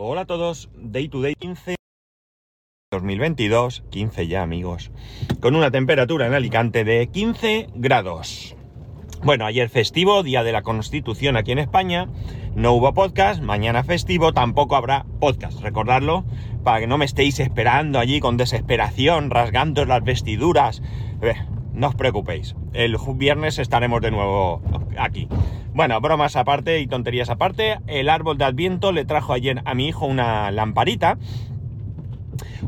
Hola a todos, Day to Day 15 2022, 15 ya amigos, con una temperatura en Alicante de 15 grados. Bueno, ayer festivo, día de la Constitución aquí en España, no hubo podcast, mañana festivo, tampoco habrá podcast, recordadlo, para que no me estéis esperando allí con desesperación, rasgando las vestiduras. Eh, no os preocupéis, el viernes estaremos de nuevo aquí. Bueno, bromas aparte y tonterías aparte, el árbol de Adviento le trajo ayer a mi hijo una lamparita,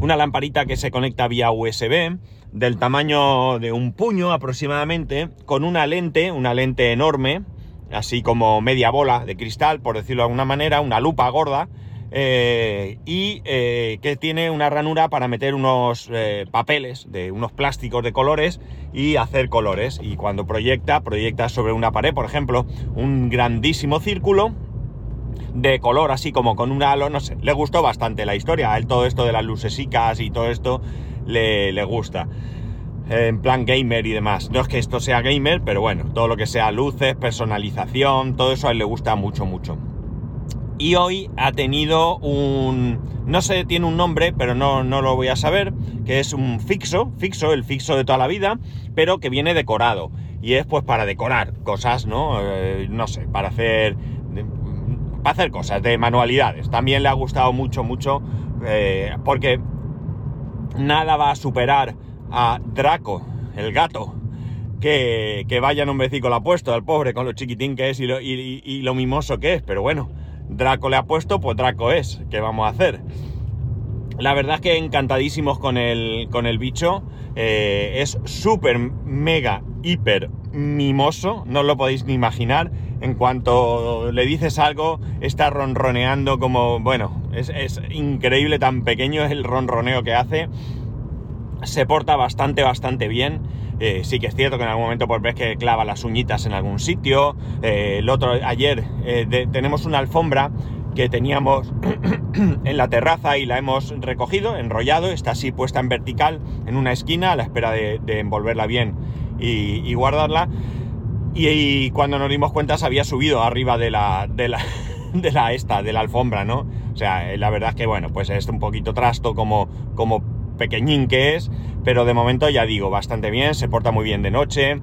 una lamparita que se conecta vía USB, del tamaño de un puño aproximadamente, con una lente, una lente enorme, así como media bola de cristal, por decirlo de alguna manera, una lupa gorda, eh, y eh, que tiene una ranura para meter unos eh, papeles, de unos plásticos de colores y hacer colores. Y cuando proyecta, proyecta sobre una pared, por ejemplo, un grandísimo círculo de color, así como con un halo, no sé, le gustó bastante la historia, a él todo esto de las lucesicas y todo esto le, le gusta en plan gamer y demás. No es que esto sea gamer, pero bueno, todo lo que sea luces, personalización, todo eso a él le gusta mucho, mucho y hoy ha tenido un... no sé, tiene un nombre, pero no, no lo voy a saber, que es un fixo, fixo, el fixo de toda la vida, pero que viene decorado. Y es pues para decorar cosas, ¿no? Eh, no sé, para hacer... para hacer cosas de manualidades. También le ha gustado mucho, mucho, eh, porque nada va a superar a Draco, el gato, que, que vaya un lo ha puesto al pobre con lo chiquitín que es y lo, y lo mimoso que es, pero bueno, Draco le ha puesto, pues Draco es. ¿Qué vamos a hacer? La verdad es que encantadísimos con el, con el bicho. Eh, es súper, mega, hiper mimoso. No lo podéis ni imaginar. En cuanto le dices algo, está ronroneando como... Bueno, es, es increíble tan pequeño el ronroneo que hace. Se porta bastante, bastante bien. Eh, sí que es cierto que en algún momento pues ves que clava las uñitas en algún sitio. Eh, el otro, ayer eh, tenemos una alfombra que teníamos en la terraza y la hemos recogido, enrollado, está así puesta en vertical en una esquina a la espera de, envolverla bien y, guardarla. Y, cuando nos dimos cuenta se había subido arriba de la, de la, de la esta, de la alfombra, ¿no? O sea, la verdad es que bueno, pues es un poquito trasto como, como pequeñín que es, pero de momento ya digo, bastante bien, se porta muy bien de noche,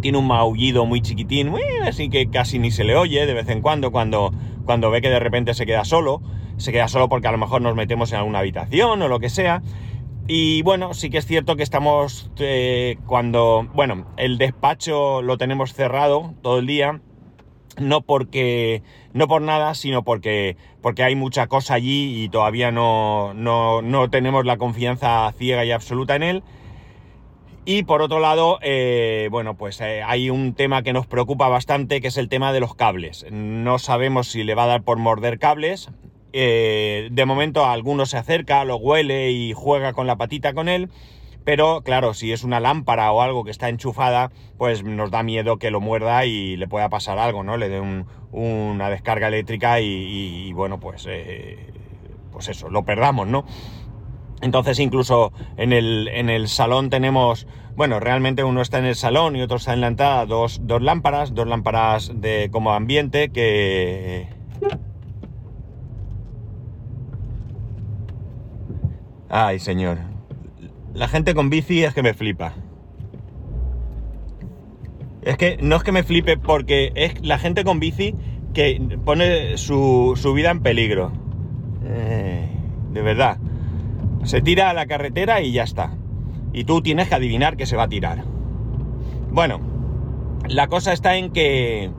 tiene un maullido muy chiquitín, así que casi ni se le oye de vez en cuando, cuando, cuando ve que de repente se queda solo, se queda solo porque a lo mejor nos metemos en alguna habitación o lo que sea. Y bueno, sí que es cierto que estamos eh, cuando, bueno, el despacho lo tenemos cerrado todo el día, no porque no por nada, sino porque, porque hay mucha cosa allí y todavía no, no, tenemos la confianza ciega y absoluta en él. Y por otro lado, eh, bueno, pues eh, hay un tema que nos preocupa bastante, que es el tema de los cables. No sabemos si le va a dar por morder cables. Eh, de momento alguno se acerca, lo huele y juega con la patita con él pero claro, si es una lámpara o algo que está enchufada, pues nos da miedo que lo muerda y le pueda pasar algo, ¿no? Le dé una descarga eléctrica y, bueno, pues, eh, pues eso, lo perdamos, ¿no? Entonces incluso en el, en el salón tenemos, bueno, realmente uno está en el salón y otro está en la entrada, dos, dos lámparas, dos lámparas de como ambiente que... Ay, señor, la gente con bici es que me flipa. Es que no es que me flipe porque es la gente con bici que pone su, vida en peligro. Eh, de verdad. Se tira a la carretera y ya está. Y tú tienes que adivinar que se va a tirar. Bueno, la cosa está en que.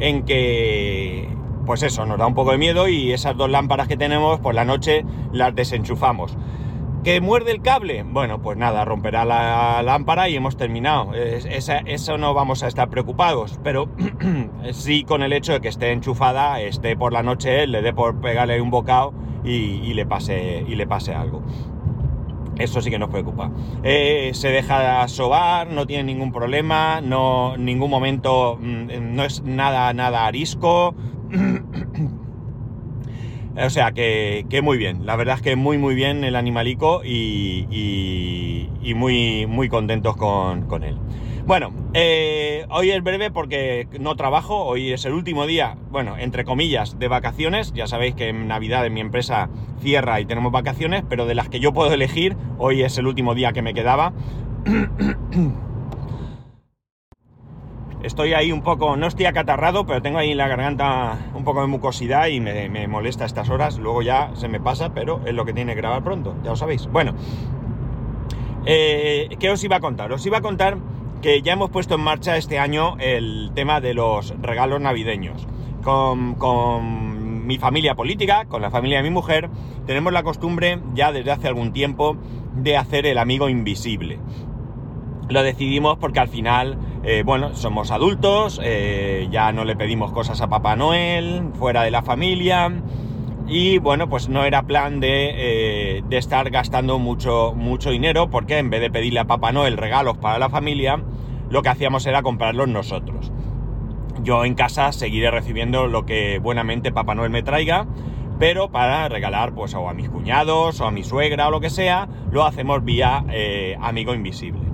En que. Pues eso, nos da un poco de miedo y esas dos lámparas que tenemos, por la noche las desenchufamos. ¿Que muerde el cable? Bueno, pues nada, romperá la lámpara y hemos terminado. eso no vamos a estar preocupados, pero sí con el hecho de que esté enchufada, esté por la noche, le dé por pegarle un bocado y, le, pase, y le pase algo. Eso sí que nos preocupa. Eh, se deja sobar, no tiene ningún problema, no, ningún momento, mm, no es nada, nada arisco. O sea que, muy bien, la verdad es que muy muy bien el animalico y, muy, muy contentos con, él. Bueno, eh, hoy es breve porque no trabajo, hoy es el último día, bueno, entre comillas, de vacaciones. Ya sabéis que en Navidad en mi empresa cierra y tenemos vacaciones, pero de las que yo puedo elegir, hoy es el último día que me quedaba. Estoy ahí un poco, no estoy acatarrado, pero tengo ahí en la garganta un poco de mucosidad y me, molesta estas horas. Luego ya se me pasa, pero es lo que tiene que grabar pronto, ya lo sabéis. Bueno, eh, ¿qué os iba a contar? Os iba a contar que ya hemos puesto en marcha este año el tema de los regalos navideños. Con, mi familia política, con la familia de mi mujer, tenemos la costumbre ya desde hace algún tiempo de hacer el amigo invisible. Lo decidimos porque al final, eh, bueno, somos adultos, eh, ya no le pedimos cosas a Papá Noel, fuera de la familia, y bueno, pues no era plan de, eh, de, estar gastando mucho, mucho dinero, porque en vez de pedirle a Papá Noel regalos para la familia, lo que hacíamos era comprarlos nosotros. Yo en casa seguiré recibiendo lo que buenamente Papá Noel me traiga, pero para regalar pues o a mis cuñados o a mi suegra o lo que sea, lo hacemos vía amigo invisible.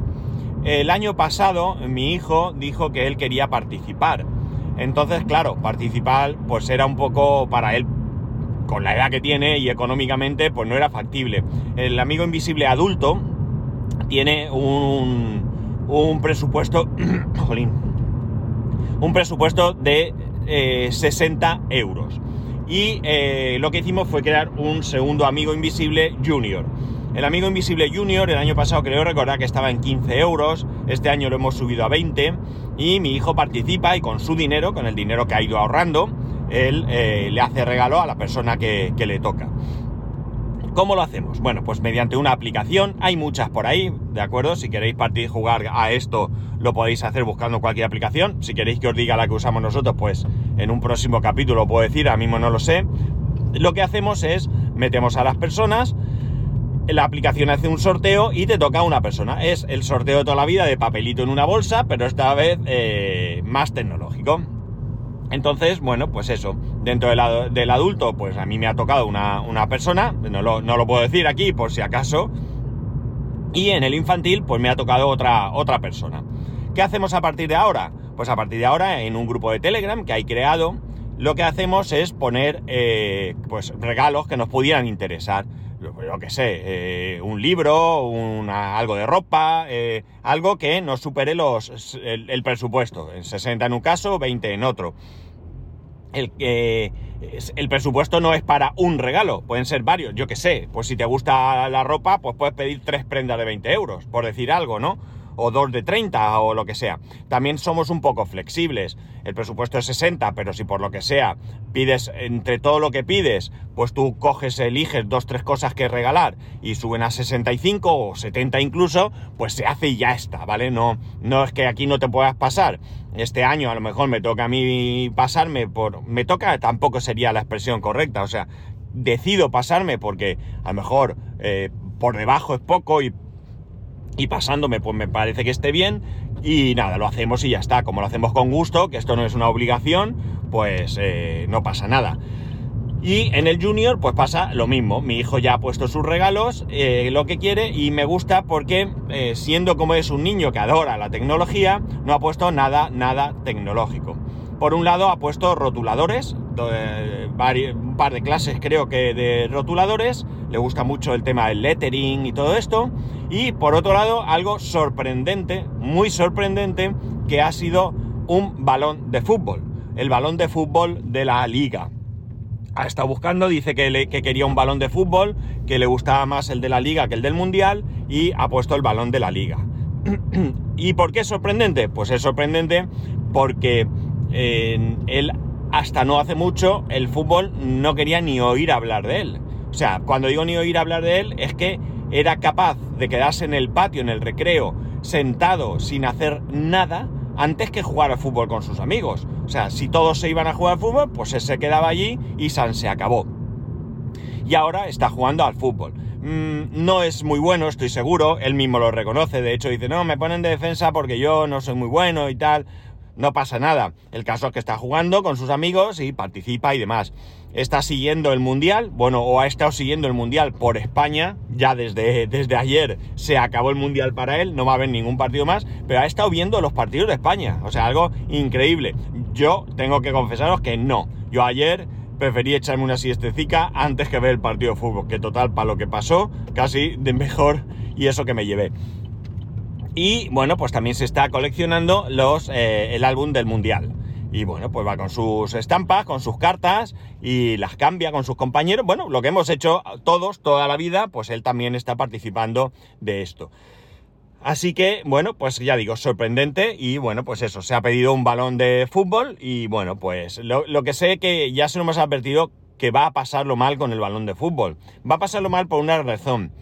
El año pasado mi hijo dijo que él quería participar. Entonces, claro, participar pues era un poco para él con la edad que tiene y económicamente pues no era factible. El amigo invisible adulto tiene un, un presupuesto, jolín, un presupuesto de 60 eh, euros. Y eh, lo que hicimos fue crear un segundo amigo invisible junior. El amigo invisible junior el año pasado creo recordar que estaba en 15 euros, este año lo hemos subido a 20 y mi hijo participa y con su dinero, con el dinero que ha ido ahorrando, él eh, le hace regalo a la persona que, le toca. ¿Cómo lo hacemos? Bueno, pues mediante una aplicación, hay muchas por ahí, ¿de acuerdo? Si queréis partir, jugar a esto, lo podéis hacer buscando cualquier aplicación. Si queréis que os diga la que usamos nosotros, pues en un próximo capítulo puedo decir, a mismo no lo sé. Lo que hacemos es, metemos a las personas, la aplicación hace un sorteo y te toca a una persona. Es el sorteo de toda la vida de papelito en una bolsa, pero esta vez eh, más tecnológico. Entonces, bueno, pues eso, dentro del, adulto, pues a mí me ha tocado una, persona, no lo, no lo, puedo decir aquí por si acaso, y en el infantil, pues me ha tocado otra, otra persona. ¿Qué hacemos a partir de ahora? Pues a partir de ahora, en un grupo de Telegram que hay creado, lo que hacemos es poner eh, pues regalos que nos pudieran interesar. Yo qué sé, eh, un libro, algo de ropa, eh, algo que nos supere los, el, presupuesto. 60 en un caso, 20 en otro el que el presupuesto no es para un regalo, pueden ser varios, yo que sé, pues si te gusta la ropa, pues puedes pedir tres prendas de 20 euros, por decir algo, ¿no? O dos de 30 o lo que sea. También somos un poco flexibles. El presupuesto es 60, pero si por lo que sea pides entre todo lo que pides, pues tú coges, eliges dos, tres cosas que regalar y suben a 65 o 70 incluso, pues se hace y ya está, ¿vale? No, no es que aquí no te puedas pasar. Este año a lo mejor me toca a mí pasarme por... Me toca, tampoco sería la expresión correcta, o sea, decido pasarme porque a lo mejor eh, por debajo es poco y y pasándome, pues me parece que esté bien. Y nada, lo hacemos y ya está. Como lo hacemos con gusto, que esto no es una obligación, pues eh, no pasa nada. Y en el Junior, pues pasa lo mismo. Mi hijo ya ha puesto sus regalos, eh, lo que quiere, y me gusta porque, eh, siendo como es un niño que adora la tecnología, no ha puesto nada, nada tecnológico. Por un lado, ha puesto rotuladores, un par de clases creo que de rotuladores, le gusta mucho el tema del lettering y todo esto. Y por otro lado, algo sorprendente, muy sorprendente, que ha sido un balón de fútbol. El balón de fútbol de la liga. Ha estado buscando, dice que, que quería un balón de fútbol, que le gustaba más el de la liga que el del mundial y ha puesto el balón de la liga. ¿Y por qué es sorprendente? Pues es sorprendente porque eh, él hasta no hace mucho el fútbol no quería ni oír hablar de él. O sea, cuando digo ni oír hablar de él, es que era capaz de quedarse en el patio, en el recreo, sentado, sin hacer nada, antes que jugar al fútbol con sus amigos. O sea, si todos se iban a jugar al fútbol, pues él se quedaba allí y San se acabó. Y ahora está jugando al fútbol. Mm, no es muy bueno, estoy seguro, él mismo lo reconoce, de hecho dice, no, me ponen de defensa porque yo no soy muy bueno y tal no pasa nada. El caso es que está jugando con sus amigos y participa y demás. está siguiendo el Mundial, bueno, o ha estado siguiendo el Mundial por España, ya desde, desde ayer se acabó el Mundial para él, no va a haber ningún partido más, pero ha estado viendo los partidos de España, o sea, algo increíble. Yo tengo que confesaros que no, yo ayer preferí echarme una siestecica antes que ver el partido de fútbol, que total, para lo que pasó, casi de mejor y eso que me llevé. Y bueno, pues también se está coleccionando los, eh, el álbum del Mundial. Y bueno, pues va con sus estampas, con sus cartas y las cambia con sus compañeros. Bueno, lo que hemos hecho todos toda la vida, pues él también está participando de esto. Así que, bueno, pues ya digo, sorprendente y bueno, pues eso, se ha pedido un balón de fútbol y bueno, pues lo, lo que sé que ya se nos ha advertido que va a pasarlo mal con el balón de fútbol. Va a pasarlo mal por una razón.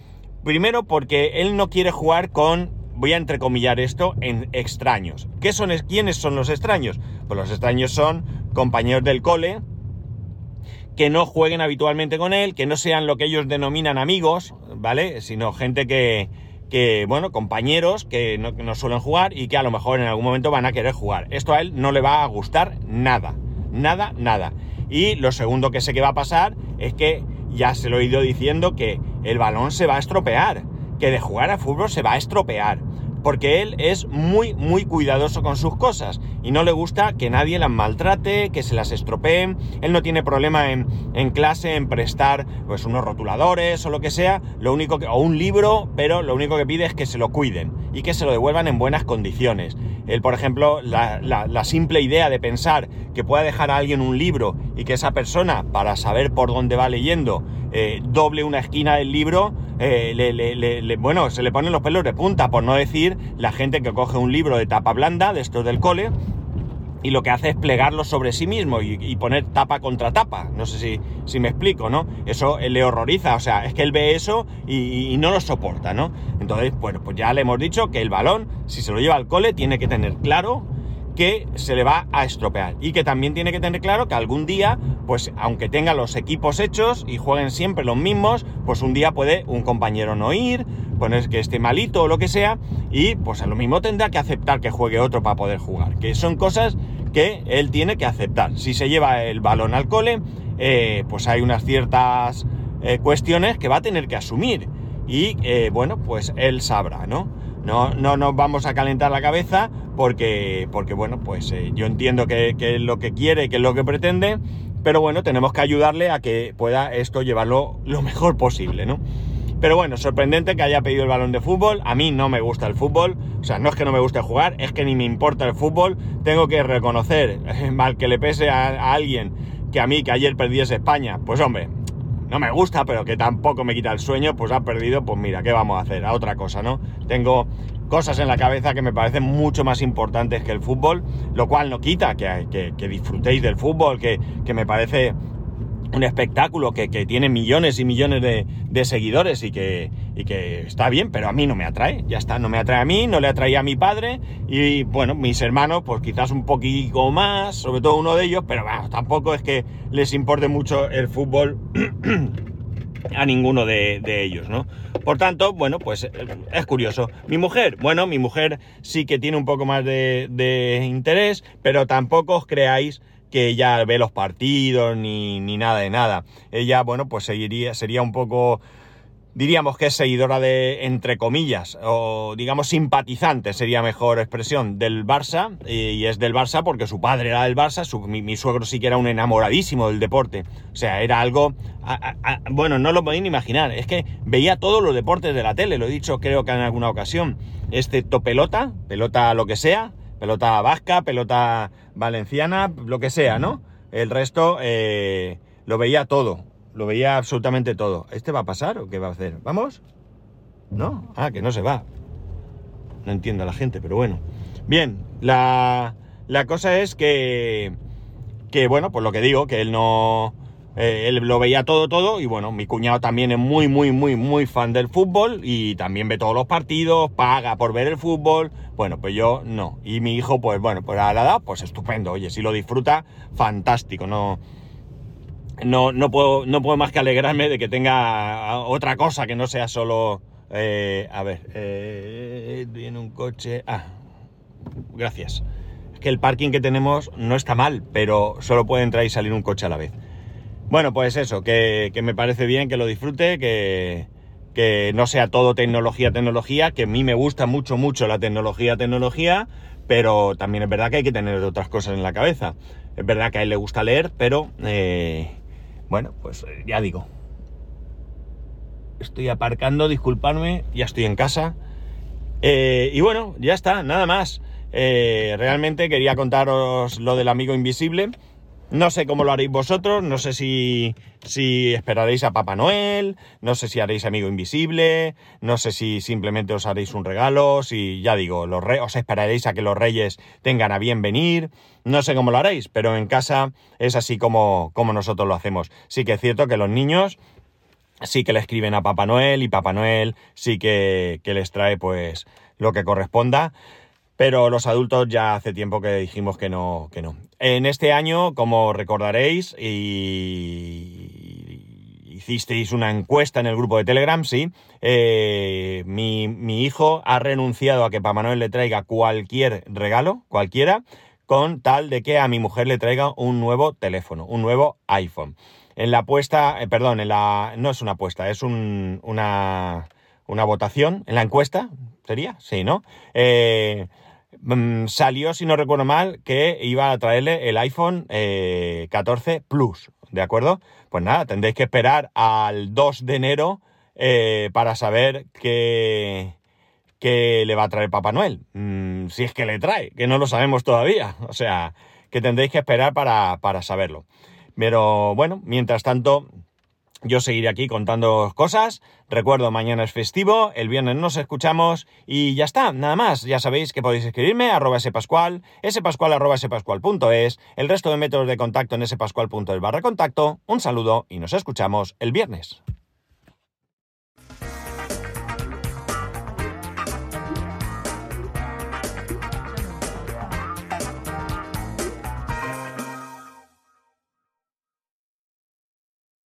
Primero porque él no quiere jugar con voy a entrecomillar esto, en extraños. ¿Qué son, ¿Quiénes son los extraños? Pues los extraños son compañeros del cole, que no jueguen habitualmente con él, que no sean lo que ellos denominan amigos, ¿vale? Sino gente que, que bueno, compañeros que no, que no, suelen jugar y que a lo mejor en algún momento van a querer jugar. Esto a él no le va a gustar nada, nada, nada. Y lo segundo que sé que va a pasar es que ya se lo he ido diciendo que el balón se va a estropear, que de jugar a fútbol se va a estropear porque él es muy, muy cuidadoso con sus cosas y no le gusta que nadie las maltrate, que se las estropeen. Él no tiene problema en, en, clase en prestar pues unos rotuladores o lo que sea, lo único que, o un libro, pero lo único que pide es que se lo cuiden y que se lo devuelvan en buenas condiciones. Por ejemplo, la, simple idea de pensar que pueda dejar a alguien un libro y que esa persona, para saber por dónde va leyendo, eh, doble una esquina del libro, eh, le, bueno, se le ponen los pelos de punta, por no decir la gente que coge un libro de tapa blanda, de estos del cole, y lo que hace es plegarlo sobre sí mismo y, poner tapa contra tapa. No sé si, si, me explico, ¿no? Eso le horroriza, o sea, es que él ve eso y, y, no lo soporta, ¿no? Entonces, bueno, pues ya le hemos dicho que el balón, si se lo lleva al cole, tiene que tener claro que se le va a estropear y que también tiene que tener claro que algún día, pues aunque tenga los equipos hechos y jueguen siempre los mismos, pues un día puede un compañero no ir, poner que esté malito o lo que sea y pues a lo mismo tendrá que aceptar que juegue otro para poder jugar, que son cosas que él tiene que aceptar. Si se lleva el balón al cole, eh, pues hay unas ciertas eh, cuestiones que va a tener que asumir y eh, bueno, pues él sabrá, ¿no? No, no nos vamos a calentar la cabeza porque, porque bueno, pues yo entiendo que, que, es lo que quiere, que es lo que pretende, pero bueno, tenemos que ayudarle a que pueda esto llevarlo lo mejor posible, ¿no? Pero bueno, sorprendente que haya pedido el balón de fútbol. A mí no me gusta el fútbol. O sea, no es que no me guste jugar, es que ni me importa el fútbol. Tengo que reconocer, mal que le pese a, alguien, que a mí, que ayer perdiese España, pues hombre, no me gusta, pero que tampoco me quita el sueño, pues ha perdido, pues mira, ¿qué vamos a hacer? A otra cosa, ¿no? Tengo cosas en la cabeza que me parecen mucho más importantes que el fútbol, lo cual no quita que, que, que disfrutéis del fútbol, que, que me parece un espectáculo que, que, tiene millones y millones de, de seguidores y que, y que, está bien, pero a mí no me atrae, ya está, no me atrae a mí, no le atraía a mi padre y bueno, mis hermanos pues quizás un poquito más, sobre todo uno de ellos, pero bueno, tampoco es que les importe mucho el fútbol a ninguno de, de, ellos, ¿no? Por tanto, bueno, pues es curioso. Mi mujer, bueno, mi mujer sí que tiene un poco más de, de interés, pero tampoco os creáis que ella ve los partidos ni, ni nada de nada. Ella, bueno, pues seguiría, sería un poco diríamos que es seguidora de, entre comillas, o digamos simpatizante, sería mejor expresión, del Barça, y, es del Barça porque su padre era del Barça, su, mi, suegro sí que era un enamoradísimo del deporte, o sea, era algo, bueno, no lo podéis ni imaginar, es que veía todos los deportes de la tele, lo he dicho creo que en alguna ocasión, excepto pelota, pelota lo que sea, pelota vasca, pelota valenciana, lo que sea, ¿no? El resto eh, lo veía todo, lo veía absolutamente todo. ¿Este va a pasar o qué va a hacer? ¿Vamos? ¿No? Ah, que no se va. No entiendo a la gente, pero bueno. Bien, la, la cosa es que, que, bueno, pues lo que digo, que él no... Eh, él lo veía todo, todo, y bueno, mi cuñado también es muy, muy, muy, muy fan del fútbol y también ve todos los partidos, paga por ver el fútbol, bueno, pues yo no. Y mi hijo, pues bueno, pues a la edad, pues estupendo, oye, si lo disfruta, fantástico, no, no, no, puedo, no puedo más que alegrarme de que tenga otra cosa que no sea solo... Eh, a ver, eh, un coche... Ah, gracias. Es que el parking que tenemos no está mal, pero solo puede entrar y salir un coche a la vez. Bueno, pues eso, que, me parece bien, que lo disfrute, que, que no sea todo tecnología, tecnología, que a mí me gusta mucho, mucho la tecnología, tecnología, pero también es verdad que hay que tener otras cosas en la cabeza. Es verdad que a él le gusta leer, pero eh, bueno, pues eh, ya digo. Estoy aparcando, disculpadme, ya estoy en casa. Eh, y bueno, ya está, nada más. realmente quería contaros lo del amigo invisible. No sé cómo lo haréis vosotros, no sé si, esperaréis a Papá Noel, no sé si haréis amigo invisible, no sé si simplemente os haréis un regalo, si ya digo, los os esperaréis a que los reyes tengan a bien venir, no sé cómo lo haréis, pero en casa es así como, como nosotros lo hacemos. Sí que es cierto que los niños sí que le escriben a Papá Noel y Papá Noel sí que, que les trae pues lo que corresponda. Pero los adultos ya hace tiempo que dijimos que no, que no. En este año, como recordaréis, y hicisteis una encuesta en el grupo de Telegram, sí, eh, mi, mi, hijo ha renunciado a que Papá Manuel le traiga cualquier regalo, cualquiera, con tal de que a mi mujer le traiga un nuevo teléfono, un nuevo iPhone. En la apuesta, eh, perdón, en la, no es una apuesta, es un, una, una votación, en la encuesta, ¿sería? Sí, ¿no? Eh, Mm, salió, si no recuerdo mal, que iba a traerle el iPhone 14 eh, Plus, ¿de acuerdo? Pues nada, tendréis que esperar al 2 de enero eh, para saber qué, le va a traer Papá Noel. Mm, si es que le trae, que no lo sabemos todavía. O sea, que tendréis que esperar para, para saberlo. Pero bueno, mientras tanto, yo seguiré aquí contando cosas. Recuerdo, mañana es festivo, el viernes nos escuchamos y ya está, nada más. Ya sabéis que podéis escribirme arroba spascual, spascual arroba spascual.es, el resto de métodos de contacto en spascual.es barra contacto. Un saludo y nos escuchamos el viernes.